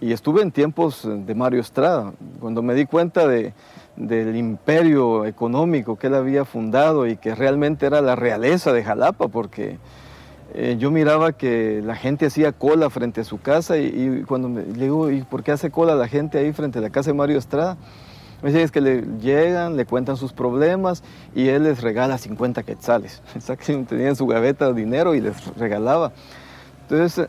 y estuve en tiempos de Mario Estrada, cuando me di cuenta de, del imperio económico que él había fundado y que realmente era la realeza de Jalapa, porque eh, yo miraba que la gente hacía cola frente a su casa y, cuando me, le digo, ¿y por qué hace cola la gente ahí frente a la casa de Mario Estrada? Me decía, es que le llegan, le cuentan sus problemas y él les regala 50 quetzales. Tenía en su gaveta dinero y les regalaba. Entonces,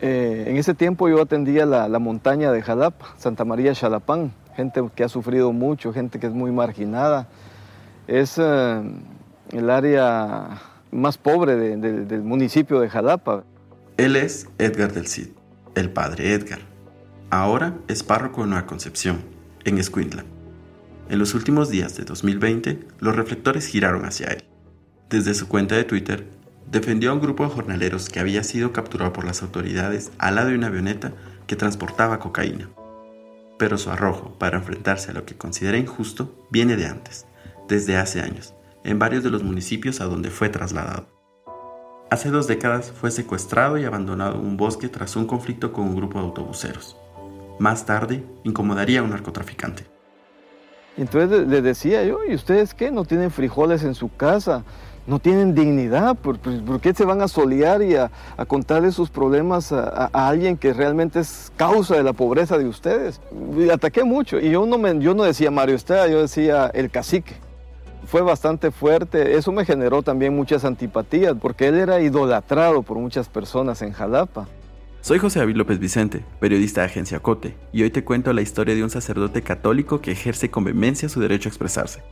eh, en ese tiempo yo atendía la, la montaña de Jalapa, Santa María Xalapán, gente que ha sufrido mucho, gente que es muy marginada. Es eh, el área más pobre del municipio de Jalapa. Él es Edgar del Cid, el padre Edgar. Ahora es párroco en Nueva Concepción, en Escuintla. En los últimos días de 2020, los reflectores giraron hacia él. Desde su cuenta de Twitter, defendió a un grupo de jornaleros que había sido capturado por las autoridades al lado de una avioneta que transportaba cocaína pero su arrojo para enfrentarse a lo que considera injusto viene de antes, desde hace años, en varios de los municipios a donde fue trasladado. Hace dos décadas fue secuestrado y abandonado en un bosque tras un conflicto con un grupo de autobuseros. Más tarde, incomodaría a un narcotraficante. Entonces le decía yo, ¿y ustedes qué? ¿No tienen frijoles en su casa? no tienen dignidad, ¿por, qué se van a solear y a, contarle sus problemas a, alguien que realmente es causa de la pobreza de ustedes? Y ataqué mucho y yo no, me, yo no decía Mario Estrada, yo decía el cacique. Fue bastante fuerte, eso me generó también muchas antipatías, porque él era idolatrado por muchas personas en Jalapa. Soy José David López Vicente, periodista de Agencia Cote, y hoy te cuento la historia de un sacerdote católico que ejerce con vehemencia su derecho a expresarse.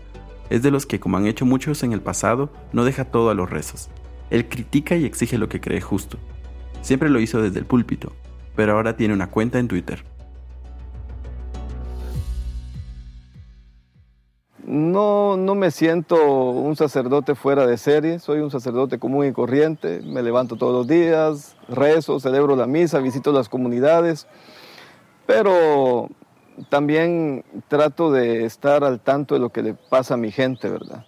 Es de los que, como han hecho muchos en el pasado, no deja todo a los rezos. Él critica y exige lo que cree justo. Siempre lo hizo desde el púlpito, pero ahora tiene una cuenta en Twitter. No, no me siento un sacerdote fuera de serie, soy un sacerdote común y corriente, me levanto todos los días, rezo, celebro la misa, visito las comunidades, pero también trato de estar al tanto de lo que le pasa a mi gente, ¿verdad?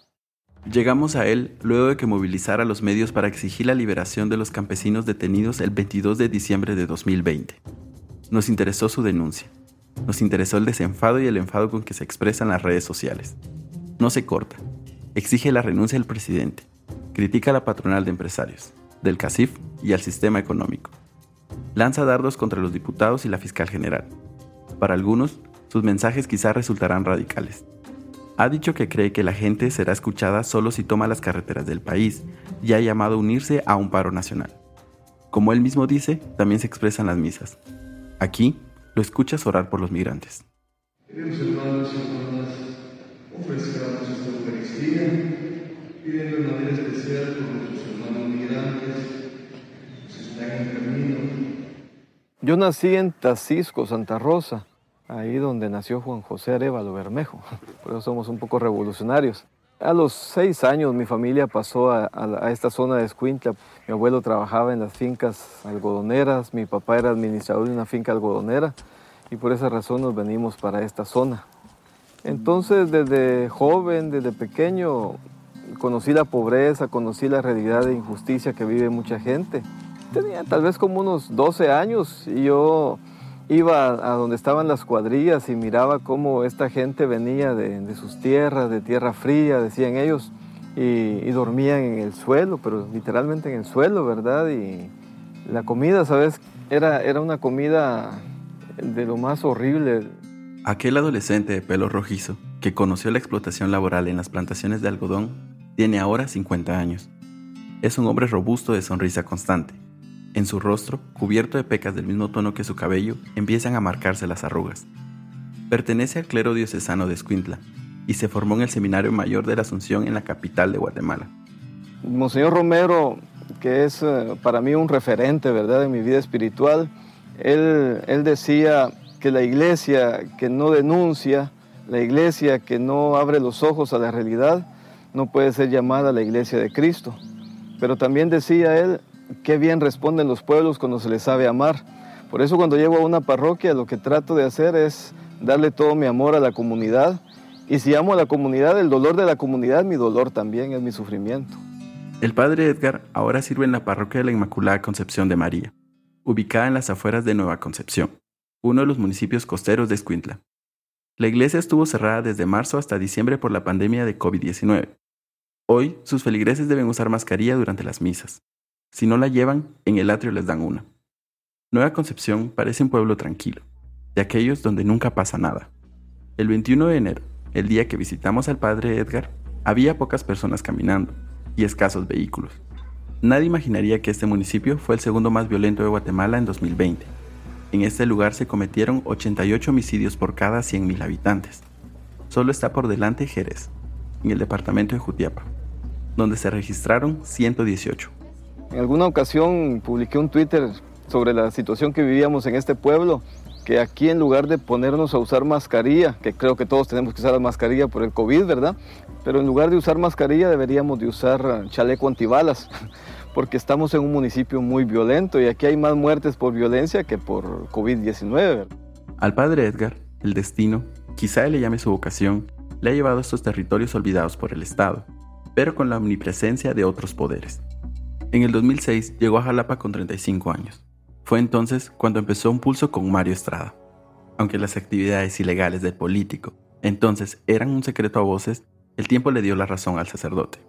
Llegamos a él luego de que movilizara los medios para exigir la liberación de los campesinos detenidos el 22 de diciembre de 2020. Nos interesó su denuncia. Nos interesó el desenfado y el enfado con que se expresan las redes sociales. No se corta. Exige la renuncia del presidente. Critica a la patronal de empresarios, del CACIF y al sistema económico. Lanza dardos contra los diputados y la fiscal general para algunos, sus mensajes quizás resultarán radicales. Ha dicho que cree que la gente será escuchada solo si toma las carreteras del país y ha llamado a unirse a un paro nacional. Como él mismo dice, también se expresan las misas. Aquí lo escuchas orar por los migrantes. Ofrezcamos esta Eucaristía, pidiendo de manera especial por nuestros hermanos migrantes que están en camino. Yo nací en Tacisco, Santa Rosa ahí donde nació Juan José Arevalo Bermejo. Por eso somos un poco revolucionarios. A los seis años mi familia pasó a, esta zona de Escuintla. Mi abuelo trabajaba en las fincas algodoneras, mi papá era administrador de una finca algodonera y por esa razón nos venimos para esta zona. Entonces desde joven, desde pequeño, conocí la pobreza, conocí la realidad de injusticia que vive mucha gente. Tenía tal vez como unos 12 años y yo iba a donde estaban las cuadrillas y miraba cómo esta gente venía de, sus tierras, de tierra fría, decían ellos, y, dormían en el suelo, pero literalmente en el suelo, ¿verdad? Y la comida, ¿sabes? Era, era una comida de lo más horrible. Aquel adolescente de pelo rojizo que conoció la explotación laboral en las plantaciones de algodón tiene ahora 50 años. Es un hombre robusto de sonrisa constante en su rostro, cubierto de pecas del mismo tono que su cabello, empiezan a marcarse las arrugas. Pertenece al clero diocesano de Escuintla y se formó en el Seminario Mayor de la Asunción en la capital de Guatemala. Monseñor Romero, que es eh, para mí un referente, ¿verdad?, en mi vida espiritual, él, él decía que la iglesia que no denuncia, la iglesia que no abre los ojos a la realidad, no puede ser llamada la iglesia de Cristo. Pero también decía él, qué bien responden los pueblos cuando se les sabe amar. Por eso cuando llego a una parroquia lo que trato de hacer es darle todo mi amor a la comunidad. Y si amo a la comunidad, el dolor de la comunidad, mi dolor también es mi sufrimiento. El padre Edgar ahora sirve en la parroquia de la Inmaculada Concepción de María, ubicada en las afueras de Nueva Concepción, uno de los municipios costeros de Escuintla. La iglesia estuvo cerrada desde marzo hasta diciembre por la pandemia de COVID-19. Hoy, sus feligreses deben usar mascarilla durante las misas. Si no la llevan, en el atrio les dan una. Nueva Concepción parece un pueblo tranquilo, de aquellos donde nunca pasa nada. El 21 de enero, el día que visitamos al padre Edgar, había pocas personas caminando y escasos vehículos. Nadie imaginaría que este municipio fue el segundo más violento de Guatemala en 2020. En este lugar se cometieron 88 homicidios por cada 100.000 habitantes. Solo está por delante Jerez, en el departamento de Jutiapa, donde se registraron 118. En alguna ocasión publiqué un Twitter sobre la situación que vivíamos en este pueblo, que aquí en lugar de ponernos a usar mascarilla, que creo que todos tenemos que usar la mascarilla por el COVID, ¿verdad? Pero en lugar de usar mascarilla deberíamos de usar chaleco antibalas, porque estamos en un municipio muy violento y aquí hay más muertes por violencia que por COVID-19. Al padre Edgar, el destino, quizá le llame su vocación, le ha llevado a estos territorios olvidados por el Estado, pero con la omnipresencia de otros poderes. En el 2006 llegó a Jalapa con 35 años. Fue entonces cuando empezó un pulso con Mario Estrada. Aunque las actividades ilegales del político entonces eran un secreto a voces, el tiempo le dio la razón al sacerdote.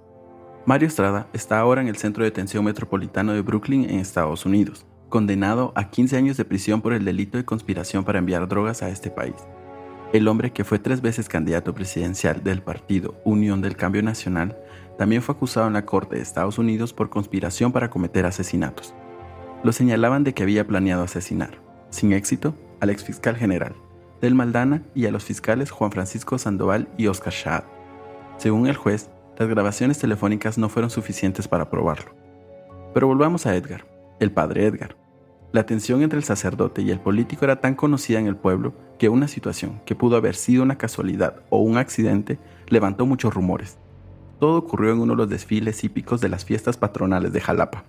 Mario Estrada está ahora en el Centro de Detención Metropolitano de Brooklyn en Estados Unidos, condenado a 15 años de prisión por el delito de conspiración para enviar drogas a este país. El hombre que fue tres veces candidato presidencial del partido Unión del Cambio Nacional también fue acusado en la Corte de Estados Unidos por conspiración para cometer asesinatos. Lo señalaban de que había planeado asesinar, sin éxito, al exfiscal general, Del Maldana y a los fiscales Juan Francisco Sandoval y Oscar Shad. Según el juez, las grabaciones telefónicas no fueron suficientes para probarlo. Pero volvamos a Edgar, el padre Edgar. La tensión entre el sacerdote y el político era tan conocida en el pueblo que una situación que pudo haber sido una casualidad o un accidente levantó muchos rumores, todo ocurrió en uno de los desfiles hípicos de las fiestas patronales de Jalapa.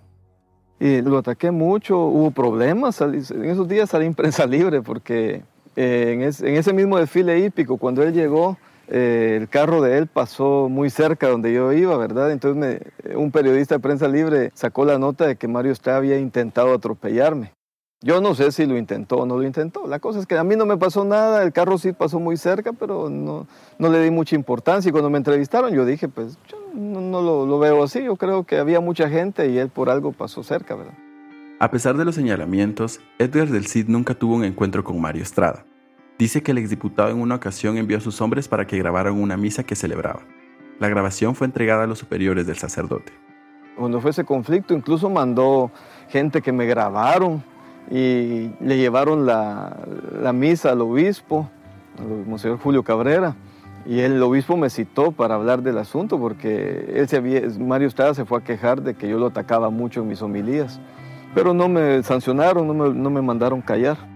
Y lo ataqué mucho, hubo problemas, en esos días salí en prensa libre porque eh, en, ese mismo desfile hípico, cuando él llegó, eh, el carro de él pasó muy cerca donde yo iba, ¿verdad? Entonces un periodista de prensa libre sacó la nota de que Mario Estrada había intentado atropellarme. Yo no sé si lo intentó o no lo intentó. La cosa es que a mí no me pasó nada, el carro sí pasó muy cerca, pero no, no le di mucha importancia. Y cuando me entrevistaron yo dije, pues yo no, lo, lo, veo así, yo creo que había mucha gente y él por algo pasó cerca, ¿verdad? A pesar de los señalamientos, Edgar del Cid nunca tuvo un encuentro con Mario Estrada. Dice que el exdiputado en una ocasión envió a sus hombres para que grabaran una misa que celebraba. La grabación fue entregada a los superiores del sacerdote. Cuando fue ese conflicto, incluso mandó gente que me grabaron y le llevaron la, misa al obispo, al Monseñor Julio Cabrera, y el obispo me citó para hablar del asunto porque él se había, Mario Estrada se fue a quejar de que yo lo atacaba mucho en mis homilías, pero no me sancionaron, no me, no me mandaron callar.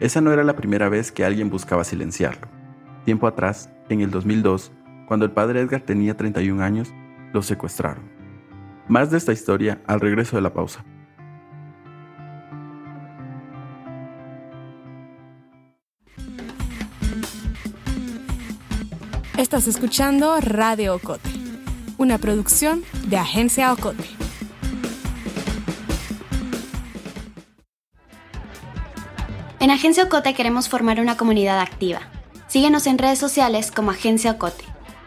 Esa no era la primera vez que alguien buscaba silenciarlo. Tiempo atrás, en el 2002, cuando el padre Edgar tenía 31 años, lo secuestraron. Más de esta historia al regreso de la pausa. Estás escuchando Radio Ocote, una producción de Agencia Ocote. En Agencia Ocote queremos formar una comunidad activa. Síguenos en redes sociales como Agencia Ocote.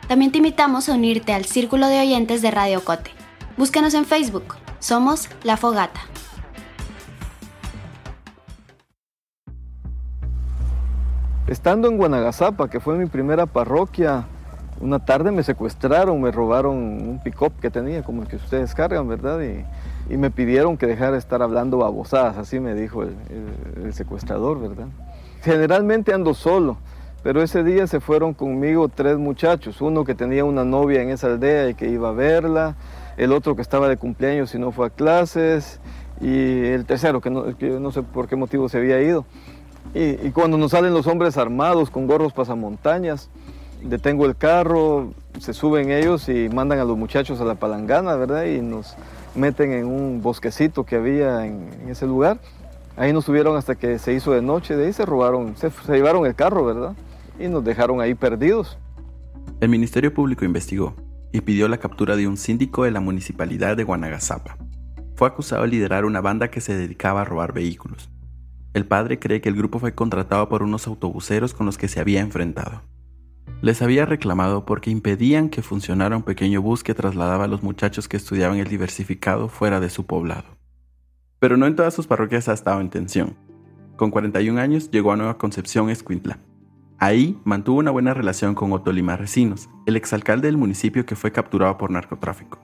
También te invitamos a unirte al círculo de oyentes de Radio Ocote. Búscanos en Facebook. Somos La Fogata. Estando en Guanagasapa, que fue mi primera parroquia, una tarde me secuestraron, me robaron un pick-up que tenía, como el que ustedes cargan, ¿verdad? Y, me pidieron que dejara de estar hablando babosadas, así me dijo el, secuestrador, ¿verdad? Generalmente ando solo, pero ese día se fueron conmigo tres muchachos, uno que tenía una novia en esa aldea y que iba a verla, el otro que estaba de cumpleaños y no fue a clases, y el tercero que no, no sé por qué motivo se había ido. Y, y cuando nos salen los hombres armados con gorros pasamontañas, detengo el carro, se suben ellos y mandan a los muchachos a la palangana, ¿verdad? Y nos meten en un bosquecito que había en, ese lugar. Ahí nos subieron hasta que se hizo de noche, de ahí se robaron, se, se llevaron el carro, ¿verdad? Y nos dejaron ahí perdidos. El Ministerio Público investigó y pidió la captura de un síndico de la municipalidad de Guanagazapa. Fue acusado de liderar una banda que se dedicaba a robar vehículos. El padre cree que el grupo fue contratado por unos autobuseros con los que se había enfrentado. Les había reclamado porque impedían que funcionara un pequeño bus que trasladaba a los muchachos que estudiaban el diversificado fuera de su poblado. Pero no en todas sus parroquias ha estado en tensión. Con 41 años llegó a Nueva Concepción, Escuintla. Ahí mantuvo una buena relación con Otto Lima Recinos, el exalcalde del municipio que fue capturado por narcotráfico.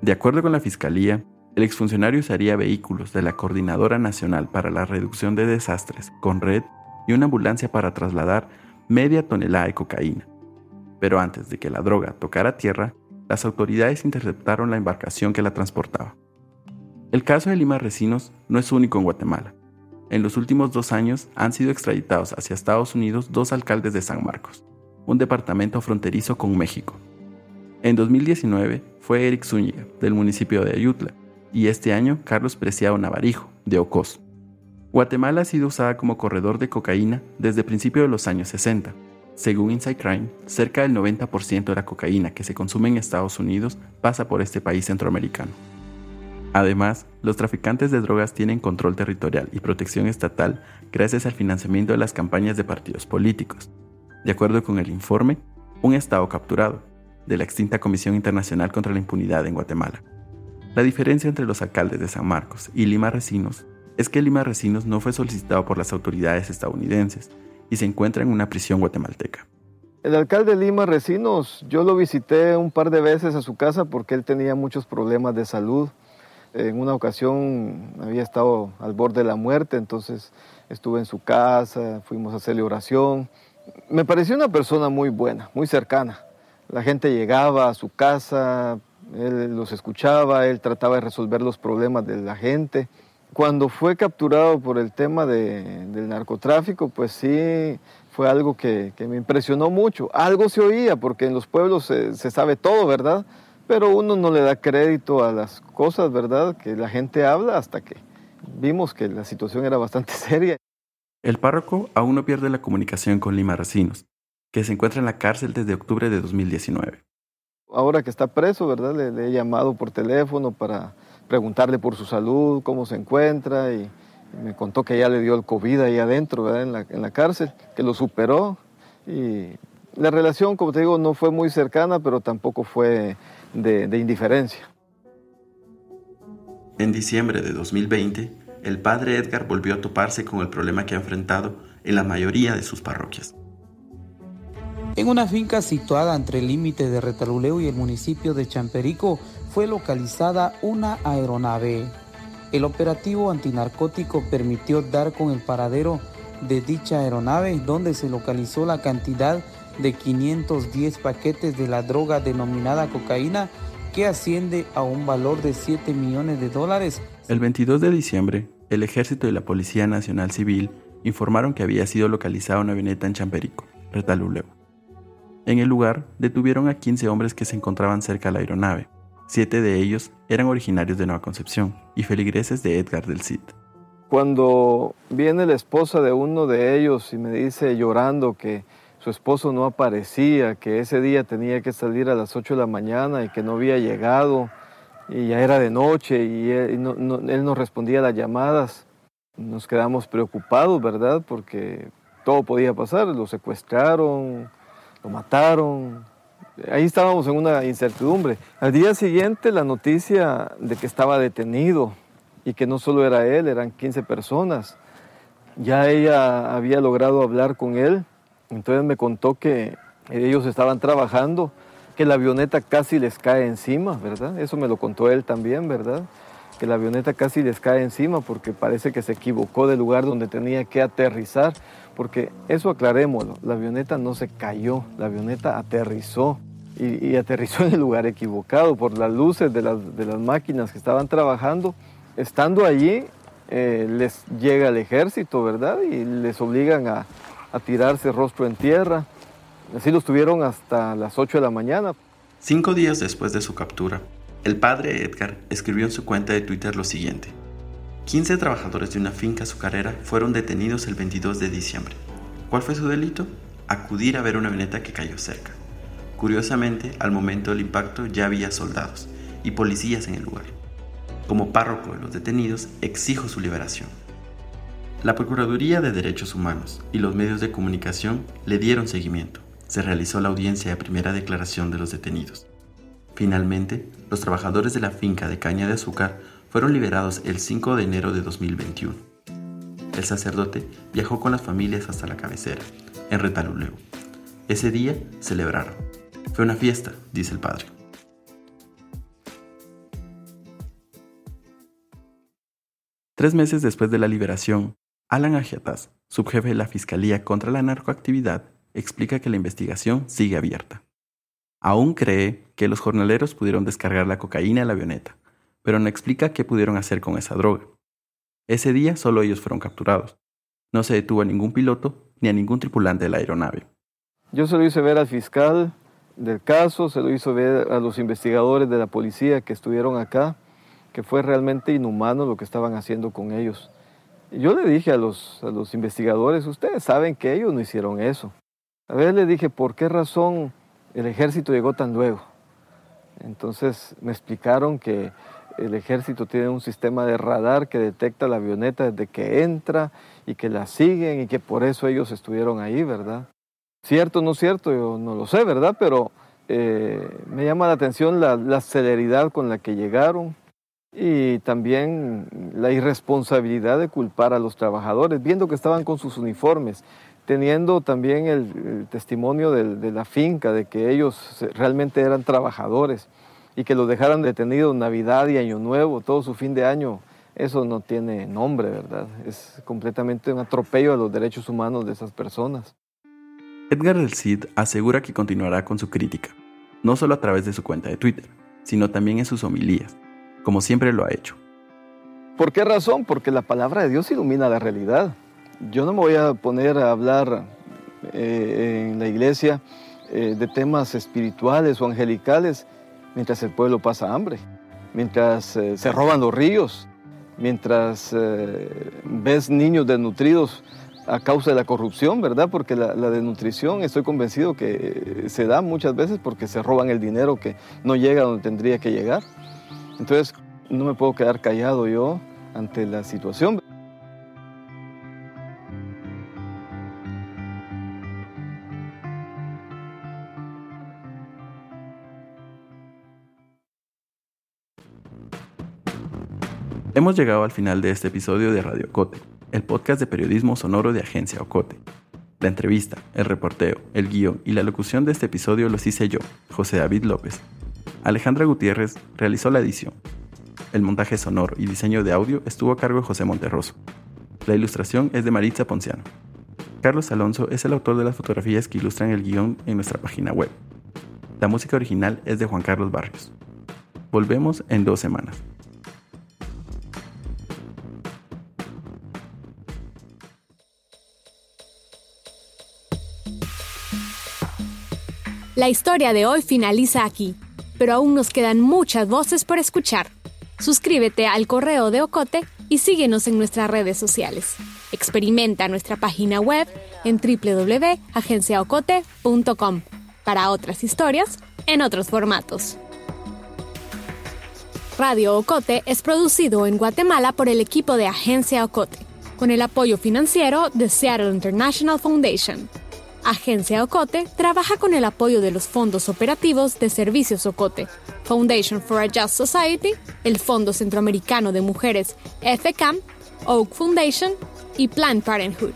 De acuerdo con la fiscalía, el exfuncionario usaría vehículos de la Coordinadora Nacional para la Reducción de Desastres, con red y una ambulancia para trasladar media tonelada de cocaína. Pero antes de que la droga tocara tierra, las autoridades interceptaron la embarcación que la transportaba. El caso de Lima Recinos no es único en Guatemala. En los últimos dos años han sido extraditados hacia Estados Unidos dos alcaldes de San Marcos, un departamento fronterizo con México. En 2019 fue Eric Zúñiga, del municipio de Ayutla, y este año Carlos Preciado Navarijo, de Ocos. Guatemala ha sido usada como corredor de cocaína desde principios de los años 60. Según Inside Crime, cerca del 90% de la cocaína que se consume en Estados Unidos pasa por este país centroamericano. Además, los traficantes de drogas tienen control territorial y protección estatal gracias al financiamiento de las campañas de partidos políticos. De acuerdo con el informe, un Estado capturado, de la extinta Comisión Internacional contra la Impunidad en Guatemala. La diferencia entre los alcaldes de San Marcos y Lima Recinos es que Lima Recinos no fue solicitado por las autoridades estadounidenses y se encuentra en una prisión guatemalteca. El alcalde de Lima Recinos, yo lo visité un par de veces a su casa porque él tenía muchos problemas de salud. En una ocasión había estado al borde de la muerte, entonces estuve en su casa, fuimos a hacerle oración. Me pareció una persona muy buena, muy cercana. La gente llegaba a su casa, él los escuchaba, él trataba de resolver los problemas de la gente. Cuando fue capturado por el tema de, del narcotráfico, pues sí, fue algo que, que, me impresionó mucho. Algo se oía, porque en los pueblos se, se sabe todo, ¿verdad? Pero uno no le da crédito a las cosas, ¿verdad? Que la gente habla hasta que vimos que la situación era bastante seria. El párroco aún no pierde la comunicación con Lima Racinos, que se encuentra en la cárcel desde octubre de 2019. Ahora que está preso, ¿verdad? Le, le, he llamado por teléfono para preguntarle por su salud, cómo se encuentra y me contó que ya le dio el COVID ahí adentro, ¿verdad? En la, en la cárcel, que lo superó y la relación, como te digo, no fue muy cercana, pero tampoco fue de, de indiferencia. En diciembre de 2020, el padre Edgar volvió a toparse con el problema que ha enfrentado en la mayoría de sus parroquias. En una finca situada entre el límite de Retaluleu y el municipio de Champerico fue localizada una aeronave. El operativo antinarcótico permitió dar con el paradero de dicha aeronave donde se localizó la cantidad de 510 paquetes de la droga denominada cocaína que asciende a un valor de 7 millones de dólares. El 22 de diciembre, el Ejército y la Policía Nacional Civil informaron que había sido localizada una avioneta en Champerico, Retaluleu. En el lugar detuvieron a 15 hombres que se encontraban cerca de la aeronave. Siete de ellos eran originarios de Nueva Concepción y feligreses de Edgar del Cid. Cuando viene la esposa de uno de ellos y me dice llorando que su esposo no aparecía, que ese día tenía que salir a las 8 de la mañana y que no había llegado y ya era de noche y él no, él no respondía a las llamadas, nos quedamos preocupados, ¿verdad? Porque todo podía pasar, lo secuestraron, lo mataron. Ahí estábamos en una incertidumbre. Al día siguiente la noticia de que estaba detenido y que no solo era él, eran 15 personas. Ya ella había logrado hablar con él, entonces me contó que ellos estaban trabajando, que la avioneta casi les cae encima, ¿verdad? Eso me lo contó él también, ¿verdad? Que la avioneta casi les cae encima porque parece que se equivocó del lugar donde tenía que aterrizar porque eso aclarémoslo, la avioneta no se cayó, la avioneta aterrizó y, aterrizó en el lugar equivocado por las luces de las, máquinas que estaban trabajando. Estando allí, eh, les llega el ejército, ¿verdad? Y les obligan a, a tirarse rostro en tierra. Así los tuvieron hasta las 8 de la mañana. Cinco días después de su captura, el padre Edgar escribió en su cuenta de Twitter lo siguiente. 15 trabajadores de una finca azucarera fueron detenidos el 22 de diciembre. ¿Cuál fue su delito? Acudir a ver una avioneta que cayó cerca. Curiosamente, al momento del impacto ya había soldados y policías en el lugar. Como párroco de los detenidos, exijo su liberación. La Procuraduría de Derechos Humanos y los medios de comunicación le dieron seguimiento. Se realizó la audiencia de primera declaración de los detenidos. Finalmente, los trabajadores de la finca de caña de azúcar fueron liberados el 5 de enero de 2021. El sacerdote viajó con las familias hasta la cabecera, en Retaluleu. Ese día celebraron. Fue una fiesta, dice el padre. Tres meses después de la liberación, Alan Agiataz, subjefe de la Fiscalía contra la Narcoactividad, explica que la investigación sigue abierta. Aún cree que los jornaleros pudieron descargar la cocaína en la avioneta, pero no explica qué pudieron hacer con esa droga. Ese día solo ellos fueron capturados. No se detuvo a ningún piloto ni a ningún tripulante de la aeronave. Yo se lo hice ver al fiscal del caso, se lo hizo ver a los investigadores de la policía que estuvieron acá, que fue realmente inhumano lo que estaban haciendo con ellos. Yo le dije a los, a los investigadores, ustedes saben que ellos no hicieron eso. A ver, le dije, ¿por qué razón el ejército llegó tan luego? Entonces me explicaron que el ejército tiene un sistema de radar que detecta la avioneta desde que entra y que la siguen y que por eso ellos estuvieron ahí, ¿verdad? Cierto no cierto, yo no lo sé, ¿verdad? Pero eh, me llama la atención la, la celeridad con la que llegaron y también la irresponsabilidad de culpar a los trabajadores, viendo que estaban con sus uniformes, teniendo también el, testimonio de, de, la finca, de que ellos realmente eran trabajadores y que los dejaran detenidos Navidad y Año Nuevo, todo su fin de año, eso no tiene nombre, ¿verdad? Es completamente un atropello a los derechos humanos de esas personas. Edgar del Cid asegura que continuará con su crítica, no solo a través de su cuenta de Twitter, sino también en sus homilías como siempre lo ha hecho. ¿Por qué razón? Porque la palabra de Dios ilumina la realidad. Yo no me voy a poner a hablar eh, en la iglesia eh, de temas espirituales o angelicales mientras el pueblo pasa hambre, mientras eh, se roban los ríos, mientras ves niños desnutridos a causa de la corrupción, ¿verdad? Porque la, desnutrición, estoy convencido que se da muchas veces porque se roban el dinero que no llega donde tendría que llegar. Entonces, no me puedo quedar callado yo ante la situación. Hemos llegado al final de este episodio de Radio Cote, el podcast de periodismo sonoro de Agencia Ocote. La entrevista, el reporteo, el guion y la locución de este episodio los hice yo, José David López, Alejandra Gutiérrez realizó la edición. El montaje sonoro y diseño de audio estuvo a cargo de José Monterroso. La ilustración es de Maritza Ponciano. Carlos Alonso es el autor de las fotografías que ilustran el guion en nuestra página web. La música original es de Juan Carlos Barrios. Volvemos en dos semanas. La historia de hoy finaliza aquí pero aún nos quedan muchas voces por escuchar. Suscríbete al correo de Ocote y síguenos en nuestras redes sociales. Experimenta nuestra página web en www.agenciaocote.com para otras historias en otros formatos. Radio Ocote es producido en Guatemala por el equipo de Agencia Ocote, con el apoyo financiero de Seattle International Foundation. Agencia Ocote trabaja con el apoyo de los fondos operativos de Servicios Ocote, Foundation for a Just Society, el Fondo Centroamericano de Mujeres FCAM, Oak Foundation y Planned Parenthood.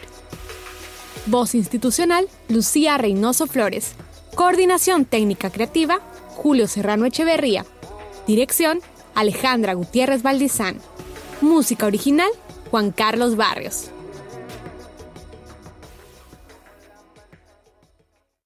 Voz institucional, Lucía Reynoso Flores. Coordinación técnica creativa, Julio Serrano Echeverría. Dirección, Alejandra Gutiérrez Valdizán. Música original, Juan Carlos Barrios.